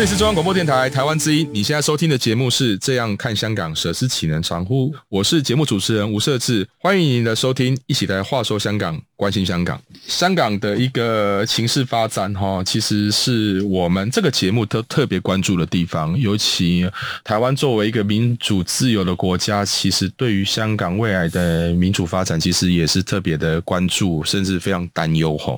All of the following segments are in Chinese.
这里是中央广播电台台湾之音，你现在收听的节目是《这样看香港》，舍之岂能长乎？我是节目主持人吴社志，欢迎您的收听，一起来话说香港。关心香港，香港的一个情势发展，哈，其实是我们这个节目都特别关注的地方。尤其台湾作为一个民主自由的国家，其实对于香港未来的民主发展，其实也是特别的关注，甚至非常担忧。哈，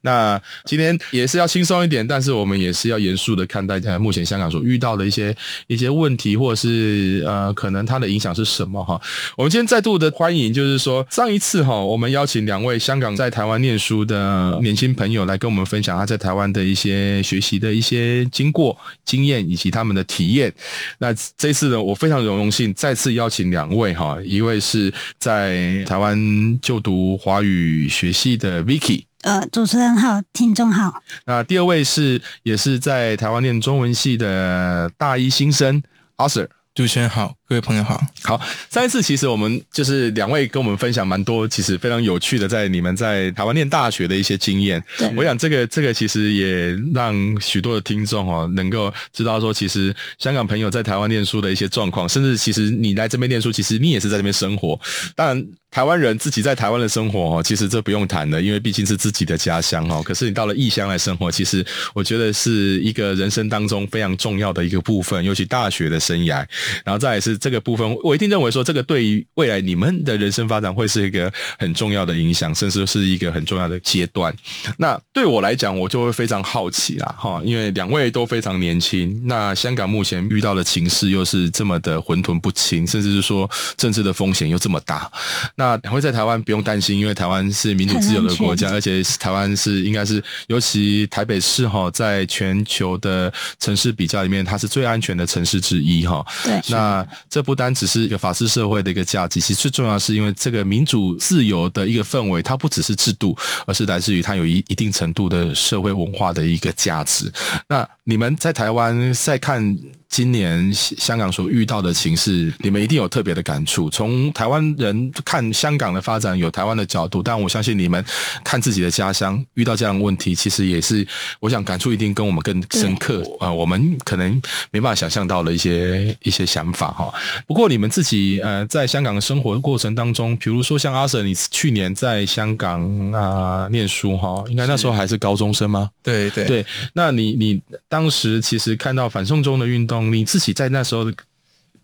那今天也是要轻松一点，但是我们也是要严肃的看待目前香港所遇到的一些一些问题，或者是呃，可能它的影响是什么？哈，我们今天再度的欢迎，就是说上一次哈，我们邀请两位香港。在台湾念书的年轻朋友来跟我们分享他在台湾的一些学习的一些经过、经验以及他们的体验。那这次呢，我非常荣幸再次邀请两位哈，一位是在台湾就读华语学系的 Vicky，呃，主持人好，听众好。那第二位是也是在台湾念中文系的大一新生 Arthur。主持人好，各位朋友好。好，上一次其实我们就是两位跟我们分享蛮多，其实非常有趣的，在你们在台湾念大学的一些经验。对，我想这个这个其实也让许多的听众哦，能够知道说，其实香港朋友在台湾念书的一些状况，甚至其实你来这边念书，其实你也是在这边生活。当然。台湾人自己在台湾的生活哦，其实这不用谈的，因为毕竟是自己的家乡哦。可是你到了异乡来生活，其实我觉得是一个人生当中非常重要的一个部分，尤其大学的生涯。然后再来是这个部分，我一定认为说，这个对于未来你们的人生发展会是一个很重要的影响，甚至是一个很重要的阶段。那对我来讲，我就会非常好奇啦，哈，因为两位都非常年轻。那香港目前遇到的情势又是这么的混沌不清，甚至是说政治的风险又这么大，那。那两位在台湾不用担心，因为台湾是民主自由的国家，而且台湾是应该是，尤其台北市哈，在全球的城市比较里面，它是最安全的城市之一哈。对，那这不单只是一个法治社会的一个价值，其实最重要是因为这个民主自由的一个氛围，它不只是制度，而是来自于它有一一定程度的社会文化的一个价值。那你们在台湾在看今年香港所遇到的情势，你们一定有特别的感触。从台湾人看香港的发展，有台湾的角度，但我相信你们看自己的家乡遇到这样的问题，其实也是，我想感触一定跟我们更深刻啊、呃。我们可能没办法想象到的一些一些想法哈。不过你们自己呃，在香港的生活过程当中，比如说像阿 Sir，你去年在香港啊、呃、念书哈，应该那时候还是高中生吗？对对对。那你你当时其实看到反送中的运动。你自己在那时候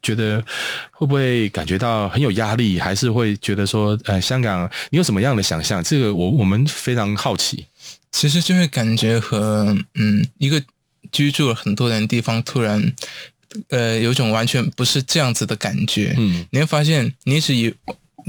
觉得会不会感觉到很有压力，还是会觉得说，呃，香港你有什么样的想象？这个我我们非常好奇。其实就会感觉和嗯一个居住了很多年的地方，突然呃有种完全不是这样子的感觉。嗯，你会发现你一直以。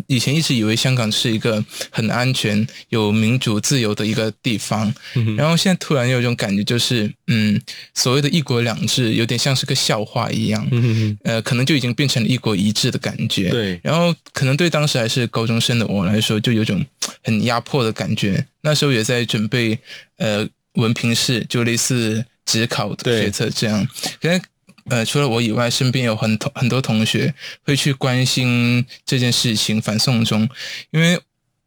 以前一直以为香港是一个很安全、有民主自由的一个地方，嗯、然后现在突然有一种感觉，就是嗯，所谓的一国两制有点像是个笑话一样，嗯、呃，可能就已经变成了一国一制的感觉。对，然后可能对当时还是高中生的我来说，就有种很压迫的感觉。那时候也在准备呃文凭试，就类似职考的学测这样，可能。呃，除了我以外，身边有很多很多同学会去关心这件事情，反送中，因为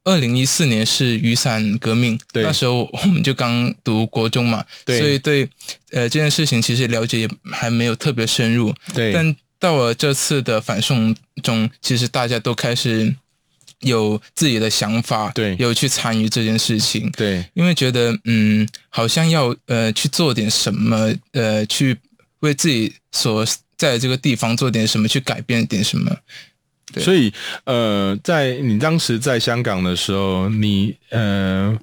二零一四年是雨伞革命，那时候我们就刚读国中嘛，对，所以对呃这件事情其实了解也还没有特别深入，对。但到了这次的反送中，其实大家都开始有自己的想法，对，有去参与这件事情，对，因为觉得嗯，好像要呃去做点什么，呃去。为自己所在的这个地方做点什么，去改变点什么。所以呃，在你当时在香港的时候，你呃。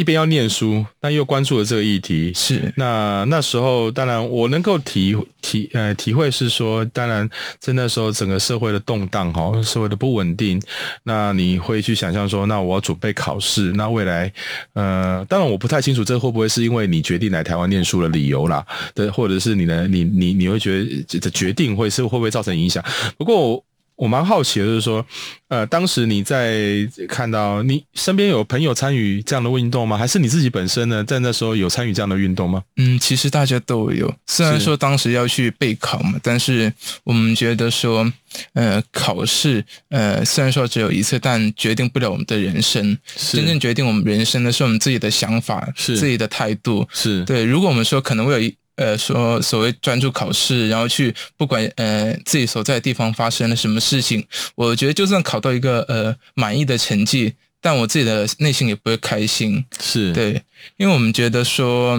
一边要念书，但又关注了这个议题，是那那时候，当然我能够体体呃体会是说，当然在那时候整个社会的动荡哈，社会的不稳定，那你会去想象说，那我要准备考试，那未来呃，当然我不太清楚这会不会是因为你决定来台湾念书的理由啦，对，或者是你的你你你会觉得这决定会是会不会造成影响？不过我。蛮好奇的，就是说，呃，当时你在看到你身边有朋友参与这样的运动吗？还是你自己本身呢，在那时候有参与这样的运动吗？嗯，其实大家都有。虽然说当时要去备考嘛，但是我们觉得说，呃，考试，呃，虽然说只有一次，但决定不了我们的人生。真正决定我们人生的是我们自己的想法，是自己的态度。是对。如果我们说可能会有一。呃，说所谓专注考试，然后去不管呃自己所在的地方发生了什么事情，我觉得就算考到一个呃满意的成绩，但我自己的内心也不会开心。是对，因为我们觉得说，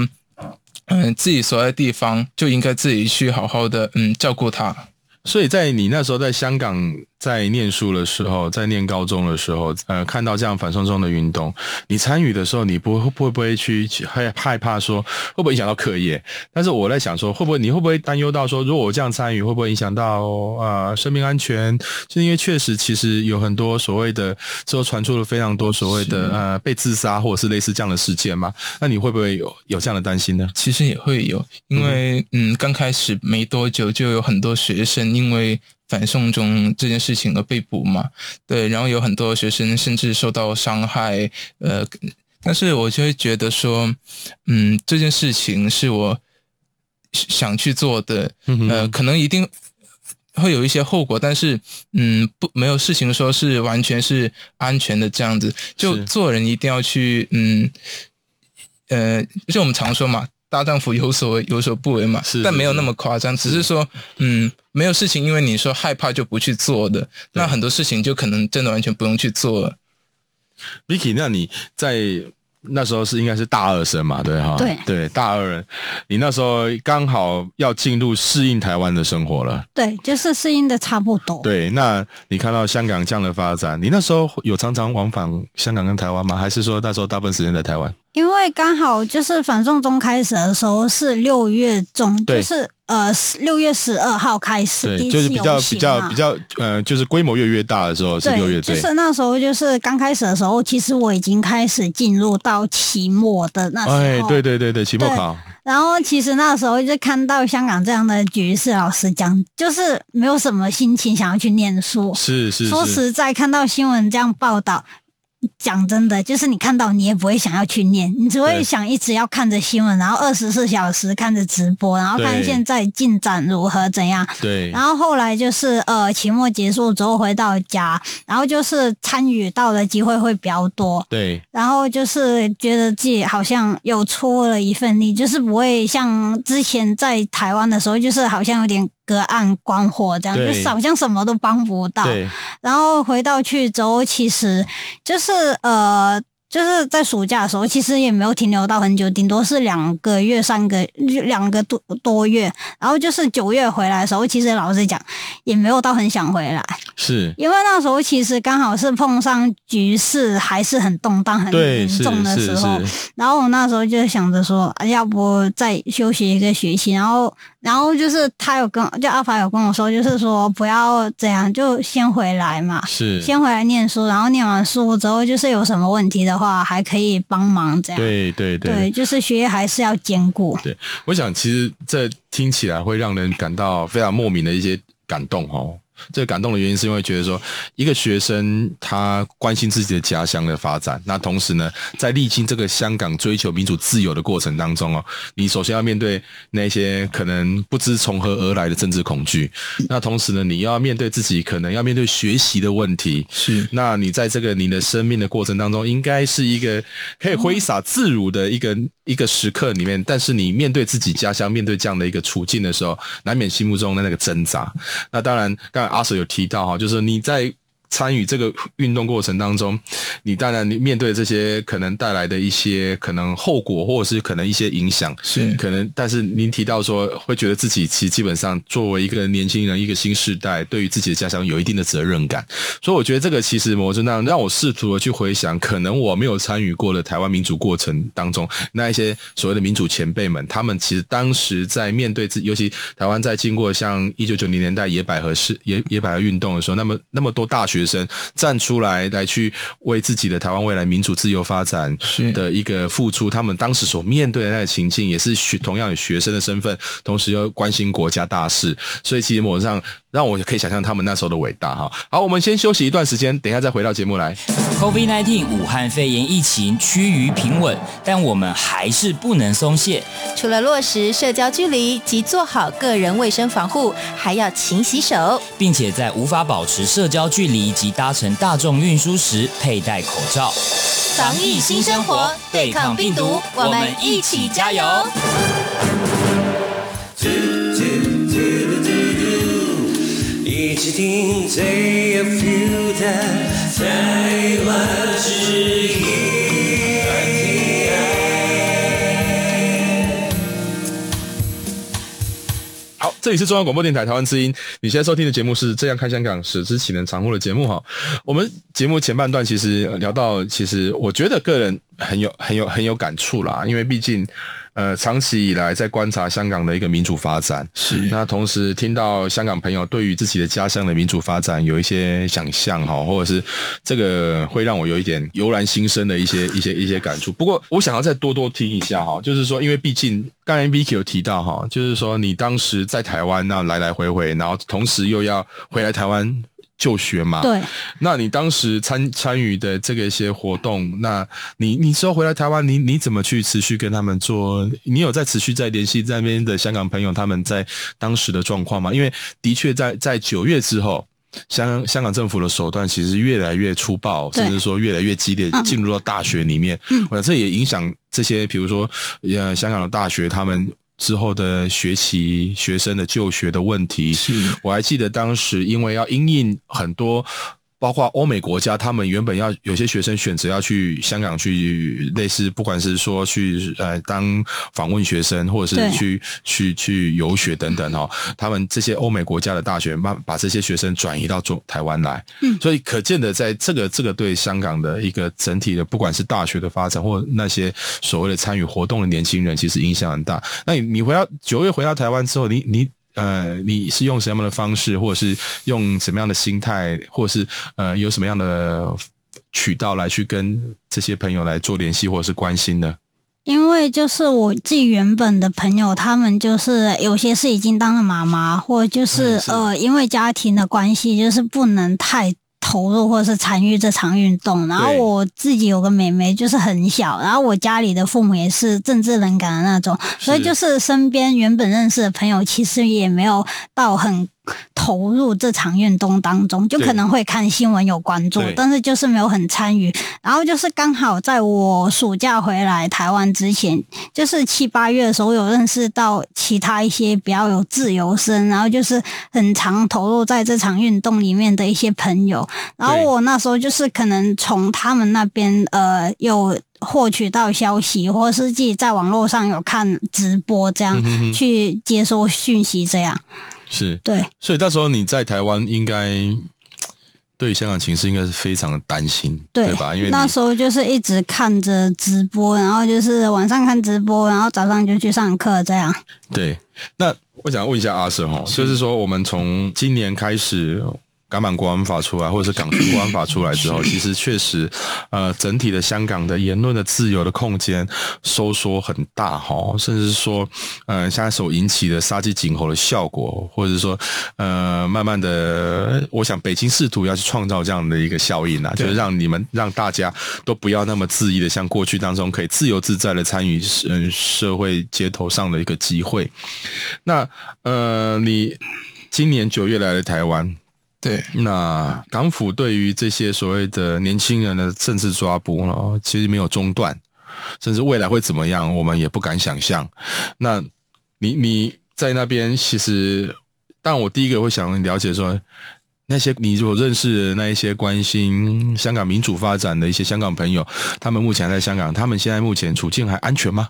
嗯、呃，自己所在的地方就应该自己去好好的嗯照顾它。所以在你那时候在香港。在念书的时候，在念高中的时候，呃，看到这样反送中的运动，你参与的时候，你不会会不会去害害怕说会不会影响到课业？但是我在想说，会不会你会不会担忧到说，如果我这样参与，会不会影响到呃生命安全？就因为确实其实有很多所谓的之后传出了非常多所谓的呃被自杀或者是类似这样的事件嘛？那你会不会有有这样的担心呢？其实也会有，因为嗯，刚开始没多久就有很多学生因为。反送中这件事情而被捕嘛？对，然后有很多学生甚至受到伤害，呃，但是我就会觉得说，嗯，这件事情是我想去做的，呃，可能一定会有一些后果，但是，嗯，不，没有事情说是完全是安全的这样子，就做人一定要去，嗯，呃，就我们常说嘛。大丈夫有所为有所不为嘛，是，但没有那么夸张，只是说，嗯，没有事情，因为你说害怕就不去做的，那很多事情就可能真的完全不用去做了。Vicky，那你在？那时候是应该是大二生嘛，对哈，对对，大二人，你那时候刚好要进入适应台湾的生活了，对，就是适应的差不多。对，那你看到香港这样的发展，你那时候有常常往返香港跟台湾吗？还是说那时候大部分时间在台湾？因为刚好就是反送中开始的时候是六月中，就是。呃，六月十二号开始，对，就是比较比较比较，呃，就是规模越越大的时候是六月，对，就是那时候，就是刚开始的时候，其实我已经开始进入到期末的那时候，哎，对对对对，期末考。然后其实那时候就看到香港这样的局势，老师讲，就是没有什么心情想要去念书。是是，是，说实在，看到新闻这样报道。讲真的，就是你看到你也不会想要去念，你只会想一直要看着新闻，然后二十四小时看着直播，然后看现在进展如何怎样。对。然后后来就是呃，期末结束之后回到家，然后就是参与到的机会会比较多。对。然后就是觉得自己好像有出了一份力，就是不会像之前在台湾的时候，就是好像有点。隔岸观火，这样就是好像什么都帮不到。然后回到去之后，其实就是呃。就是在暑假的时候，其实也没有停留到很久，顶多是两个月、三个两个多多月。然后就是九月回来的时候，其实老实讲，也没有到很想回来。是，因为那时候其实刚好是碰上局势还是很动荡、很严重的时候。然后我那时候就想着说，要不再休息一个学期。然后，然后就是他有跟就阿法有跟我说，就是说不要这样，就先回来嘛。是，先回来念书，然后念完书之后，就是有什么问题的。话还可以帮忙这样，对对对，对，就是学业还是要兼顾。对，我想其实这听起来会让人感到非常莫名的一些感动哦。这个感动的原因是因为觉得说，一个学生他关心自己的家乡的发展，那同时呢，在历经这个香港追求民主自由的过程当中哦，你首先要面对那些可能不知从何而来的政治恐惧，那同时呢，你要面对自己可能要面对学习的问题，是，那你在这个你的生命的过程当中，应该是一个可以挥洒自如的一个一个时刻里面，但是你面对自己家乡，面对这样的一个处境的时候，难免心目中的那个挣扎。那当然，刚才。阿 Sir 有提到哈，就是你在参与这个运动过程当中，你当然你面对这些可能带来的一些可能后果，或者是可能一些影响，是可能。但是您提到说，会觉得自己其实基本上作为一个年轻人，一个新时代，对于自己的家乡有一定的责任感。所以我觉得这个其实某种程度让我试图的去回想，可能我没有参与过的台湾民主过程当中，那一些所谓的民主前辈们，他们其实当时在面对自，尤其台湾在经过像一九九零年代野百合是野野百合运动的时候，那么那么多大学。学生站出来，来去为自己的台湾未来民主自由发展的一个付出，他们当时所面对的那个情境，也是学同样以学生的身份，同时又关心国家大事，所以其实某种上。让我可以想象他们那时候的伟大哈。好，我们先休息一段时间，等一下再回到节目来。COVID-19 武汉肺炎疫情趋于平稳，但我们还是不能松懈。除了落实社交距离及做好个人卫生防护，还要勤洗手，并且在无法保持社交距离及搭乘大众运输时佩戴口罩。防疫新生活，对抗病毒，我们一起加油。好，这里是中央广播电台台湾之音。你现在收听的节目是《这样看香港》，史之启能常务的节目哈。我们节目前半段其实聊到，其实我觉得个人很有、很有、很有感触啦，因为毕竟。呃，长期以来在观察香港的一个民主发展，是那同时听到香港朋友对于自己的家乡的民主发展有一些想象哈，或者是这个会让我有一点油然心生的一些一些一些感触。不过我想要再多多听一下哈，就是说，因为毕竟刚才 Vicky 有提到哈，就是说你当时在台湾那来来回回，然后同时又要回来台湾。就学嘛，对。那你当时参参与的这个一些活动，那你你之后回来台湾，你你怎么去持续跟他们做？你有在持续在联系在那边的香港朋友他们在当时的状况吗？因为的确在在九月之后，香香港政府的手段其实越来越粗暴，甚至说越来越激烈，进入到大学里面，嗯，我想这也影响这些比如说呃香港的大学他们。之后的学习学生的就学的问题，是我还记得当时因为要因应很多。包括欧美国家，他们原本要有些学生选择要去香港去，类似不管是说去呃当访问学生，或者是去去去游学等等哈，他们这些欧美国家的大学，慢把这些学生转移到中台湾来，嗯，所以可见的，在这个这个对香港的一个整体的，不管是大学的发展，或那些所谓的参与活动的年轻人，其实影响很大。那你你回到九月回到台湾之后，你你。呃，你是用什么样的方式，或者是用什么样的心态，或者是呃，有什么样的渠道来去跟这些朋友来做联系，或者是关心呢？因为就是我自己原本的朋友，他们就是有些是已经当了妈妈，或就是，是呃，因为家庭的关系，就是不能太。投入或是参与这场运动，然后我自己有个妹妹，就是很小，然后我家里的父母也是政治冷感的那种，所以就是身边原本认识的朋友，其实也没有到很。投入这场运动当中，就可能会看新闻有关注，但是就是没有很参与。然后就是刚好在我暑假回来台湾之前，就是七八月的时候，有认识到其他一些比较有自由身，然后就是很常投入在这场运动里面的一些朋友。然后我那时候就是可能从他们那边呃有获取到消息，或是自己在网络上有看直播，这样去接收讯息，这样。是对，所以那时候你在台湾应该对香港情势应该是非常的担心，对，对吧？因为那时候就是一直看着直播，然后就是晚上看直播，然后早上就去上课，这样。对，那我想问一下阿 Sir 哈，就是说我们从今年开始。港版国安法出来，或者是港区国安法出来之后，其实确实，呃，整体的香港的言论的自由的空间收缩很大哈，甚至是说，呃，现在所引起的杀鸡儆猴的效果，或者是说，呃，慢慢的，我想北京试图要去创造这样的一个效应啊，就是让你们让大家都不要那么恣意的像过去当中可以自由自在的参与嗯社会街头上的一个机会。那呃，你今年九月来了台湾。对，那港府对于这些所谓的年轻人的政治抓捕呢，其实没有中断，甚至未来会怎么样，我们也不敢想象。那你你在那边，其实，但我第一个会想了解说，那些你如果认识的那一些关心香港民主发展的一些香港朋友，他们目前还在香港，他们现在目前处境还安全吗？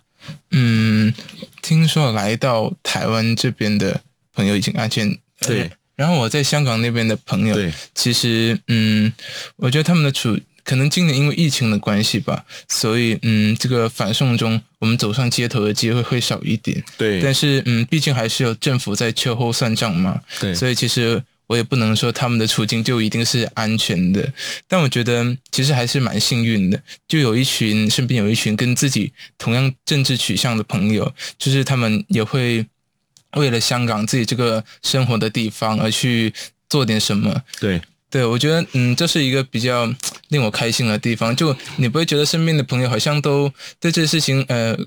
嗯，听说来到台湾这边的朋友已经安全。对，然后我在香港那边的朋友，其实嗯，我觉得他们的处可能今年因为疫情的关系吧，所以嗯，这个反送中我们走上街头的机会会少一点。对，但是嗯，毕竟还是有政府在秋后算账嘛。对，所以其实。我也不能说他们的处境就一定是安全的，但我觉得其实还是蛮幸运的，就有一群身边有一群跟自己同样政治取向的朋友，就是他们也会为了香港自己这个生活的地方而去做点什么。对，对，我觉得嗯，这是一个比较令我开心的地方，就你不会觉得身边的朋友好像都对这事情呃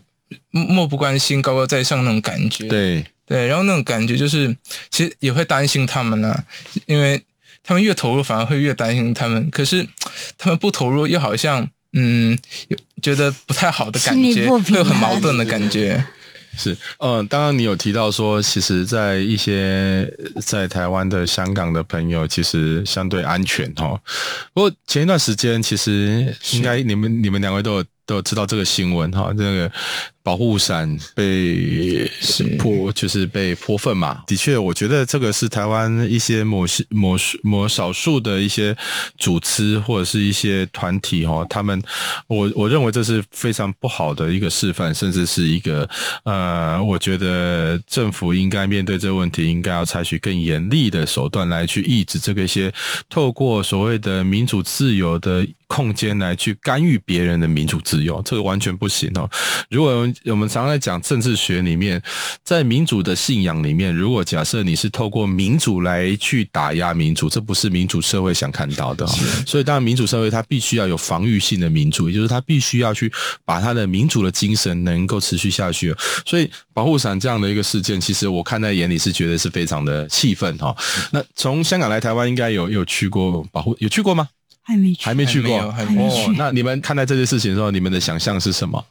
漠不关心、高高在上那种感觉。对。对，然后那种感觉就是，其实也会担心他们呢、啊，因为他们越投入，反而会越担心他们。可是他们不投入，又好像嗯，有觉得不太好的感觉，会有很矛盾的感觉。是，嗯、呃，刚刚你有提到说，其实，在一些在台湾的香港的朋友，其实相对安全哈。不过前一段时间，其实应该你们你们两位都有。都有知道这个新闻哈，这个保护伞被泼，就是被泼粪嘛。的确，我觉得这个是台湾一些某些某某少数的一些组织或者是一些团体哦，他们我我认为这是非常不好的一个示范，甚至是一个呃，我觉得政府应该面对这个问题，应该要采取更严厉的手段来去抑制这个一些透过所谓的民主自由的空间来去干预别人的民主自由，这个完全不行哦。如果我们常常在讲政治学里面，在民主的信仰里面，如果假设你是透过民主来去打压民主，这不是民主社会想看到的。所以，当然民主社会它必须要有防御性的民主，也就是它必须要去把它的民主的精神能够持续下去。所以，保护伞这样的一个事件，其实我看在眼里是觉得是非常的气愤哈。那从香港来台湾，应该有有去过保护，有去过吗？还没去，还没去过，还没去。哦，那你们看待这件事情的时候，你们的想象是什么？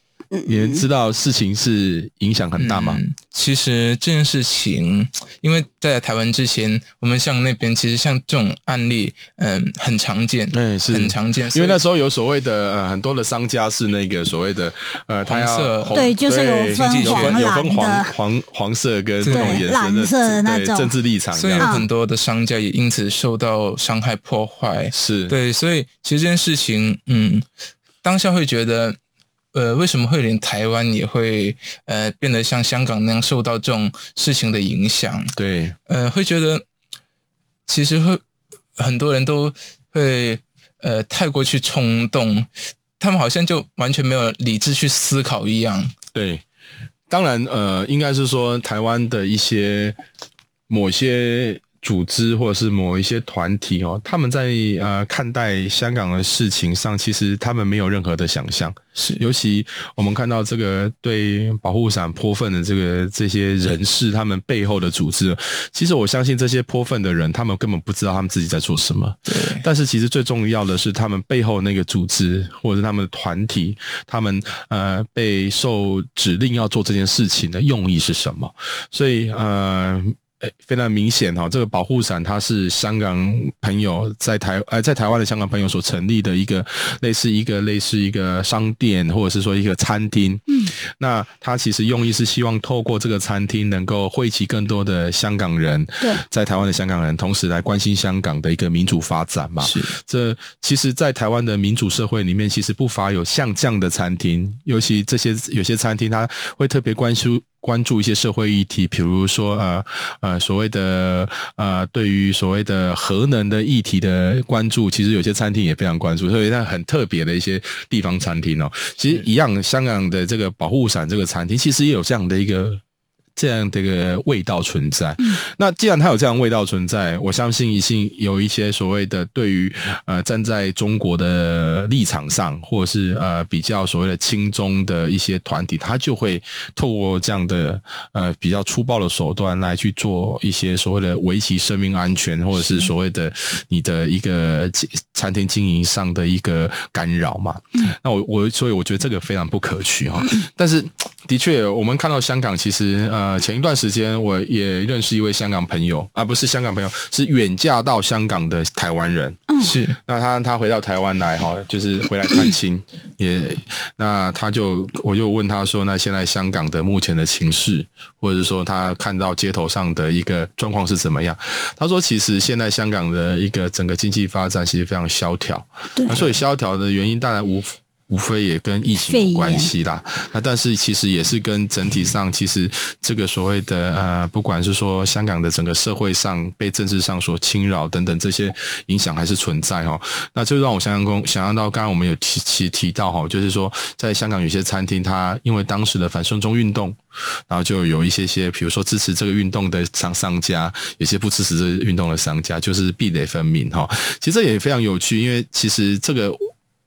你们知道事情是影响很大吗？嗯，其实这件事情，因为在台湾之前，我们像那边，其实像这种案例，嗯，很常见，嗯，是很常见。因为那时候有所谓的呃，很多的商家是那个所谓的呃，他要色红对，就是有分黄有分黄黄黄色跟这种颜色的那种政治立场，所以有很多的商家也因此受到伤害破坏。是对，所以其实这件事情，嗯，当下会觉得。呃，为什么会连台湾也会呃变得像香港那样受到这种事情的影响？对，呃，会觉得其实会很多人都会呃太过去冲动，他们好像就完全没有理智去思考一样。对，当然呃，应该是说台湾的一些某些。组织或者是某一些团体哦，他们在呃看待香港的事情上，其实他们没有任何的想象。是，尤其我们看到这个对保护伞泼粪的这个这些人士，他们背后的组织，其实我相信这些泼粪的人，他们根本不知道他们自己在做什么。对。但是其实最重要的是，他们背后那个组织或者是他们的团体，他们呃被受指令要做这件事情的用意是什么？所以呃。非常明显哈，这个保护伞它是香港朋友在台呃在台湾的香港朋友所成立的一个类似一个类似一个商店或者是说一个餐厅。嗯，那他其实用意是希望透过这个餐厅能够汇集更多的香港人，对，在台湾的香港人，同时来关心香港的一个民主发展嘛。是，这其实，在台湾的民主社会里面，其实不乏有像这样的餐厅，尤其这些有些餐厅，它会特别关注。关注一些社会议题，比如说呃呃所谓的呃对于所谓的核能的议题的关注，其实有些餐厅也非常关注，所以它很特别的一些地方餐厅哦，其实一样，香港的这个保护伞这个餐厅，其实也有这样的一个。这样的一个味道存在，那既然它有这样味道存在，我相信一定有一些所谓的对于呃站在中国的立场上，或者是呃比较所谓的亲中的一些团体，他就会透过这样的呃比较粗暴的手段来去做一些所谓的维系生命安全，或者是所谓的你的一个餐厅经营上的一个干扰嘛。那我我所以我觉得这个非常不可取哈。但是的确，我们看到香港其实呃。呃，前一段时间我也认识一位香港朋友，啊，不是香港朋友，是远嫁到香港的台湾人。嗯，是。那他他回到台湾来哈，就是回来探亲，也那他就我就问他说，那现在香港的目前的情势，或者是说他看到街头上的一个状况是怎么样？他说，其实现在香港的一个整个经济发展其实非常萧条，对，所以萧条的原因当然无。无非也跟疫情有关系啦，那但是其实也是跟整体上，其实这个所谓的呃，不管是说香港的整个社会上被政治上所侵扰等等这些影响还是存在哈。那就让我想象中想象到，刚刚我们有提提提到哈，就是说在香港有些餐厅，它因为当时的反送中运动，然后就有一些些，比如说支持这个运动的商商家，有些不支持这个运动的商家，就是壁垒分明哈。其实这也非常有趣，因为其实这个。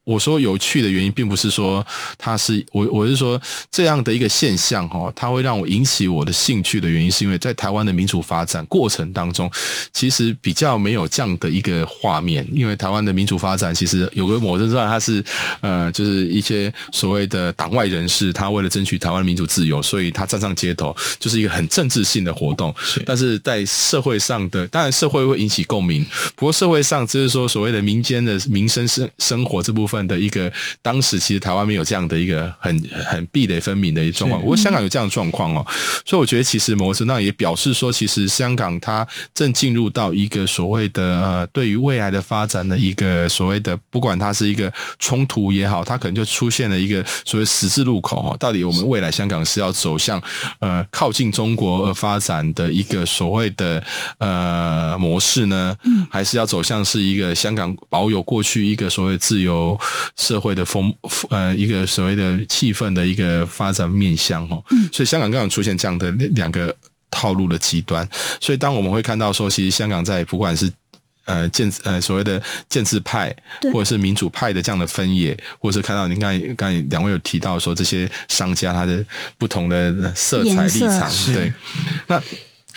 我说有趣的原因，并不是说它是我，我是说这样的一个现象哈，它会让我引起我的兴趣的原因，是因为在台湾的民主发展过程当中，其实比较没有这样的一个画面。因为台湾的民主发展，其实有个某种程度上，它是呃，就是一些所谓的党外人士，他为了争取台湾民主自由，所以他站上街头，就是一个很政治性的活动。但是在社会上的，当然社会会引起共鸣，不过社会上就是说所谓的民间的民生生生活这部分。的一个当时其实台湾没有这样的一个很很壁垒分明的一个状况，不过香港有这样的状况哦，所以我觉得其实某程度上也表示说，其实香港它正进入到一个所谓的呃，对于未来的发展的一个所谓的，不管它是一个冲突也好，它可能就出现了一个所谓十字路口哦，到底我们未来香港是要走向呃靠近中国而发展的一个所谓的呃模式呢，还是要走向是一个香港保有过去一个所谓自由。社会的风，呃，一个所谓的气氛的一个发展面向哈，所以香港刚好出现这样的两个套路的极端，所以当我们会看到说，其实香港在不管是呃建呃所谓的建制派，或者是民主派的这样的分野，或者是看到您刚才刚才两位有提到说这些商家他的不同的色彩立场，对，那。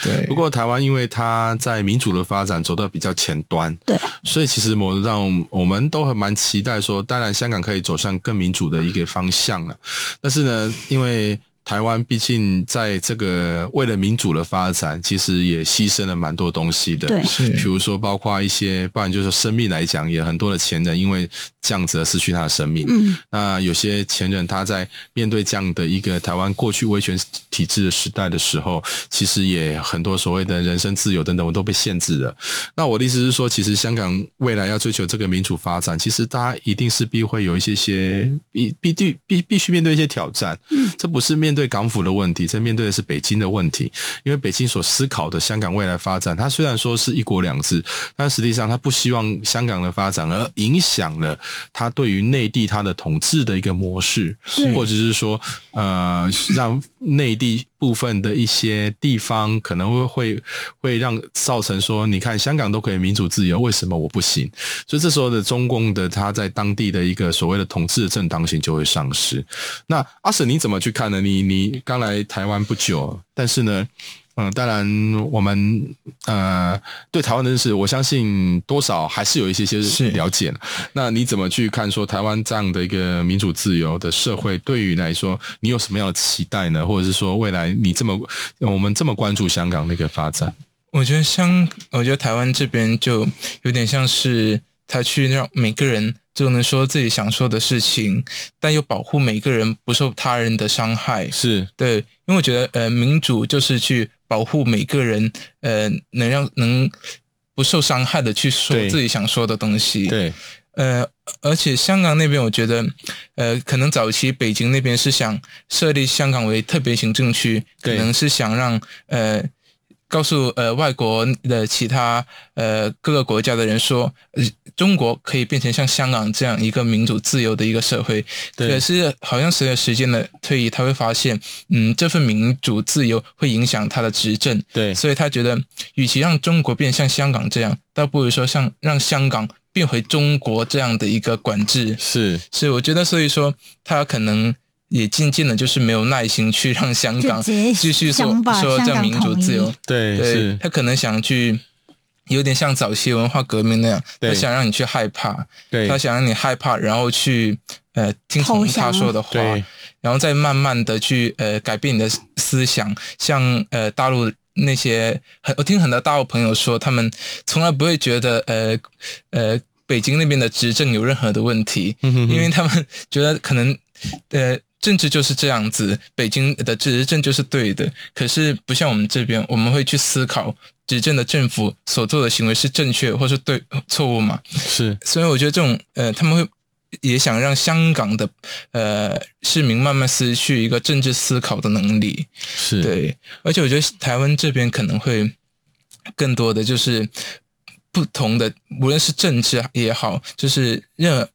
对，不过台湾因为它在民主的发展走到比较前端，对，所以其实某种上我们都很蛮期待说，当然香港可以走向更民主的一个方向了，但是呢，因为。台湾毕竟在这个为了民主的发展，其实也牺牲了蛮多东西的。对，是。比如说，包括一些，不然就是生命来讲，也很多的前人因为这样子而失去他的生命。嗯。那有些前人他在面对这样的一个台湾过去威权体制的时代的时候，其实也很多所谓的人身自由等等我都被限制了。那我的意思是说，其实香港未来要追求这个民主发展，其实大家一定势必会有一些些必必必必必须面对一些挑战。嗯。这不是面对。对港府的问题，在面对的是北京的问题，因为北京所思考的香港未来发展，它虽然说是一国两制，但实际上它不希望香港的发展而影响了它对于内地它的统治的一个模式，或者是说，呃，让内地。部分的一些地方可能会会会让造成说，你看香港都可以民主自由，为什么我不行？所以这时候的中共的他在当地的一个所谓的统治的正当性就会丧失。那阿婶你怎么去看呢？你你刚来台湾不久，但是呢？嗯，当然，我们呃对台湾的认识，我相信多少还是有一些些了解。那你怎么去看说台湾这样的一个民主自由的社会，对于来说，你有什么样的期待呢？或者是说，未来你这么我们这么关注香港那个发展？我觉得香，我觉得台湾这边就有点像是他去让每个人就能说自己想说的事情，但又保护每个人不受他人的伤害。是对，因为我觉得呃，民主就是去。保护每个人，呃，能让能不受伤害的去说自己想说的东西。对，呃，而且香港那边，我觉得，呃，可能早期北京那边是想设立香港为特别行政区，可能是想让呃。告诉呃外国的其他呃各个国家的人说，呃，中国可以变成像香港这样一个民主自由的一个社会。对。可是好像随着时间的推移，他会发现，嗯，这份民主自由会影响他的执政。对。所以他觉得，与其让中国变像香港这样，倒不如说像让香港变回中国这样的一个管制。是。是，我觉得，所以说他可能。也渐渐的，就是没有耐心去让香港继续说说这样民主自由。对，对，他可能想去，有点像早期文化革命那样，他想让你去害怕，他想让你害怕，然后去呃听从他说的话。然后再慢慢的去呃改变你的思想，像呃大陆那些很我听很多大陆朋友说，他们从来不会觉得呃呃北京那边的执政有任何的问题，因为他们觉得可能呃政治就是这样子，北京的执政就是对的，可是不像我们这边，我们会去思考执政的政府所做的行为是正确或是对错误嘛？是，所以我觉得这种呃他们会。也想让香港的呃市民慢慢失去一个政治思考的能力，是对，而且我觉得台湾这边可能会更多的就是不同的，无论是政治也好，就是任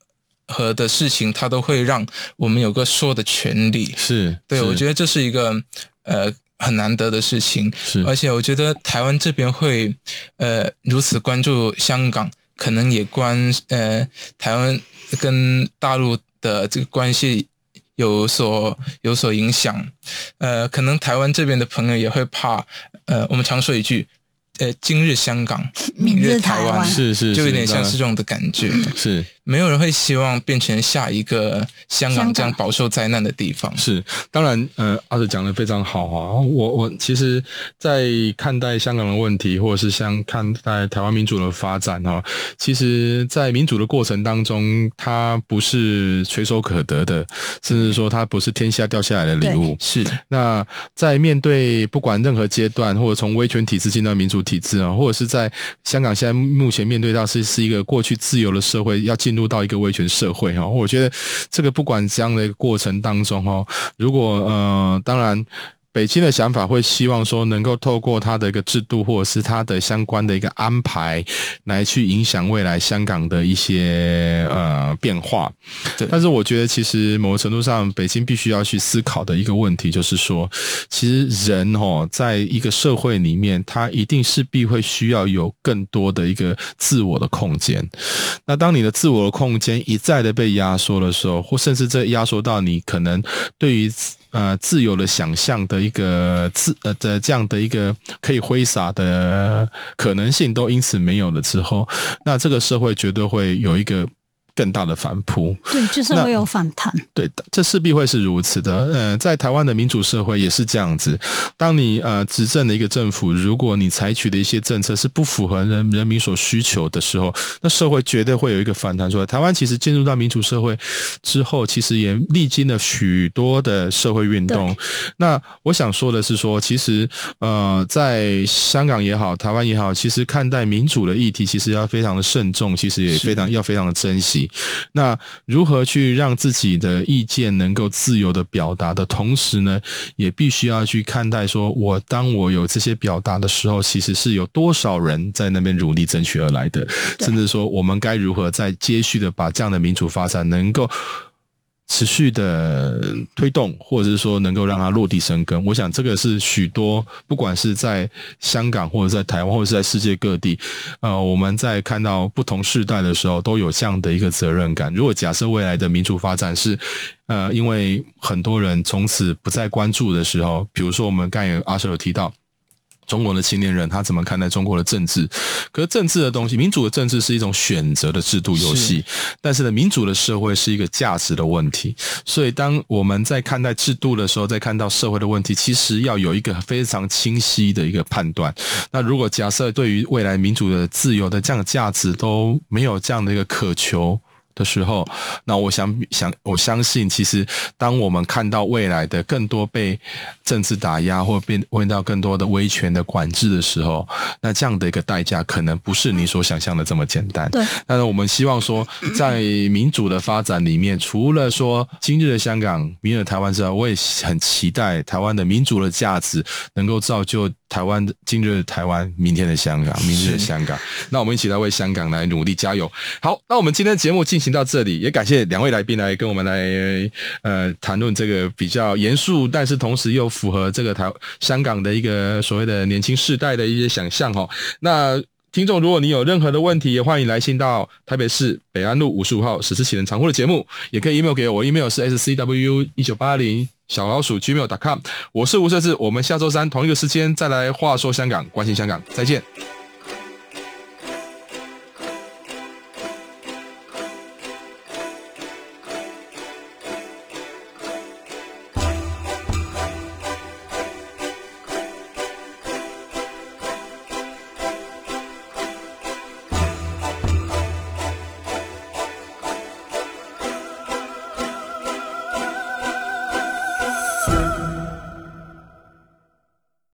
何的事情，他都会让我们有个说的权利。是，对，是我觉得这是一个呃很难得的事情。是，而且我觉得台湾这边会呃如此关注香港。可能也关呃台湾跟大陆的这个关系有所有所影响，呃，可能台湾这边的朋友也会怕，呃，我们常说一句。呃，今日香港，明日台湾，是是，就有点像是这种的感觉。是，没有人会希望变成下一个香港这样饱受灾难的地方。是，当然，呃，阿德讲的非常好啊。我我其实，在看待香港的问题，或者是像看待台湾民主的发展哈，其实，在民主的过程当中，它不是垂手可得的，甚至说它不是天下掉下来的礼物。是。那在面对不管任何阶段，或者从威权体制进到民主体制啊，或者是在香港现在目前面对到是是一个过去自由的社会，要进入到一个威权社会哈，我觉得这个不管这样的一个过程当中哈，如果呃，当然。北京的想法会希望说，能够透过它的一个制度，或者是它的相关的一个安排，来去影响未来香港的一些呃变化。对。但是我觉得，其实某个程度上，北京必须要去思考的一个问题，就是说，其实人哦，在一个社会里面，他一定势必会需要有更多的一个自我的空间。那当你的自我的空间一再的被压缩的时候，或甚至这压缩到你可能对于。呃，自由的想象的一个自呃的这样的一个可以挥洒的可能性都因此没有了之后，那这个社会绝对会有一个。更大的反扑，对，就是会有反弹。对，这势必会是如此的。呃，在台湾的民主社会也是这样子。当你呃执政的一个政府，如果你采取的一些政策是不符合人人民所需求的时候，那社会绝对会有一个反弹出来。台湾其实进入到民主社会之后，其实也历经了许多的社会运动。那我想说的是说，其实呃，在香港也好，台湾也好，其实看待民主的议题，其实要非常的慎重，其实也非常要非常的珍惜。那如何去让自己的意见能够自由的表达的同时呢，也必须要去看待说，我当我有这些表达的时候，其实是有多少人在那边努力争取而来的，甚至说我们该如何在接续的把这样的民主发展能够。持续的推动，或者是说能够让它落地生根，我想这个是许多不管是在香港或者在台湾或者是在世界各地，呃，我们在看到不同世代的时候，都有这样的一个责任感。如果假设未来的民主发展是，呃，因为很多人从此不再关注的时候，比如说我们刚才阿 Sir 有提到。中国的青年人他怎么看待中国的政治？可是政治的东西，民主的政治是一种选择的制度游戏，但是呢，民主的社会是一个价值的问题。所以，当我们在看待制度的时候，在看到社会的问题，其实要有一个非常清晰的一个判断。那如果假设对于未来民主的自由的这样的价值都没有这样的一个渴求，的时候，那我想想，我相信，其实当我们看到未来的更多被政治打压，或变问到更多的威权的管制的时候，那这样的一个代价，可能不是你所想象的这么简单。对。但是我们希望说，在民主的发展里面，除了说今日的香港、明日的台湾之外，我也很期待台湾的民主的价值能够造就台湾的今日的台湾、明天的香港、明日的香港。那我们一起来为香港来努力加油。好，那我们今天的节目进行到这里，也感谢两位来宾来跟我们来呃谈论这个比较严肃，但是同时又符合这个台香港的一个所谓的年轻世代的一些想象哈。那听众，如果你有任何的问题，也欢迎来信到台北市北安路五十五号十四启人长户的节目，也可以 email 给我，email 是 scw 一九八零小老鼠 gmail.com。我是吴设志，我们下周三同一个时间再来话说香港，关心香港，再见。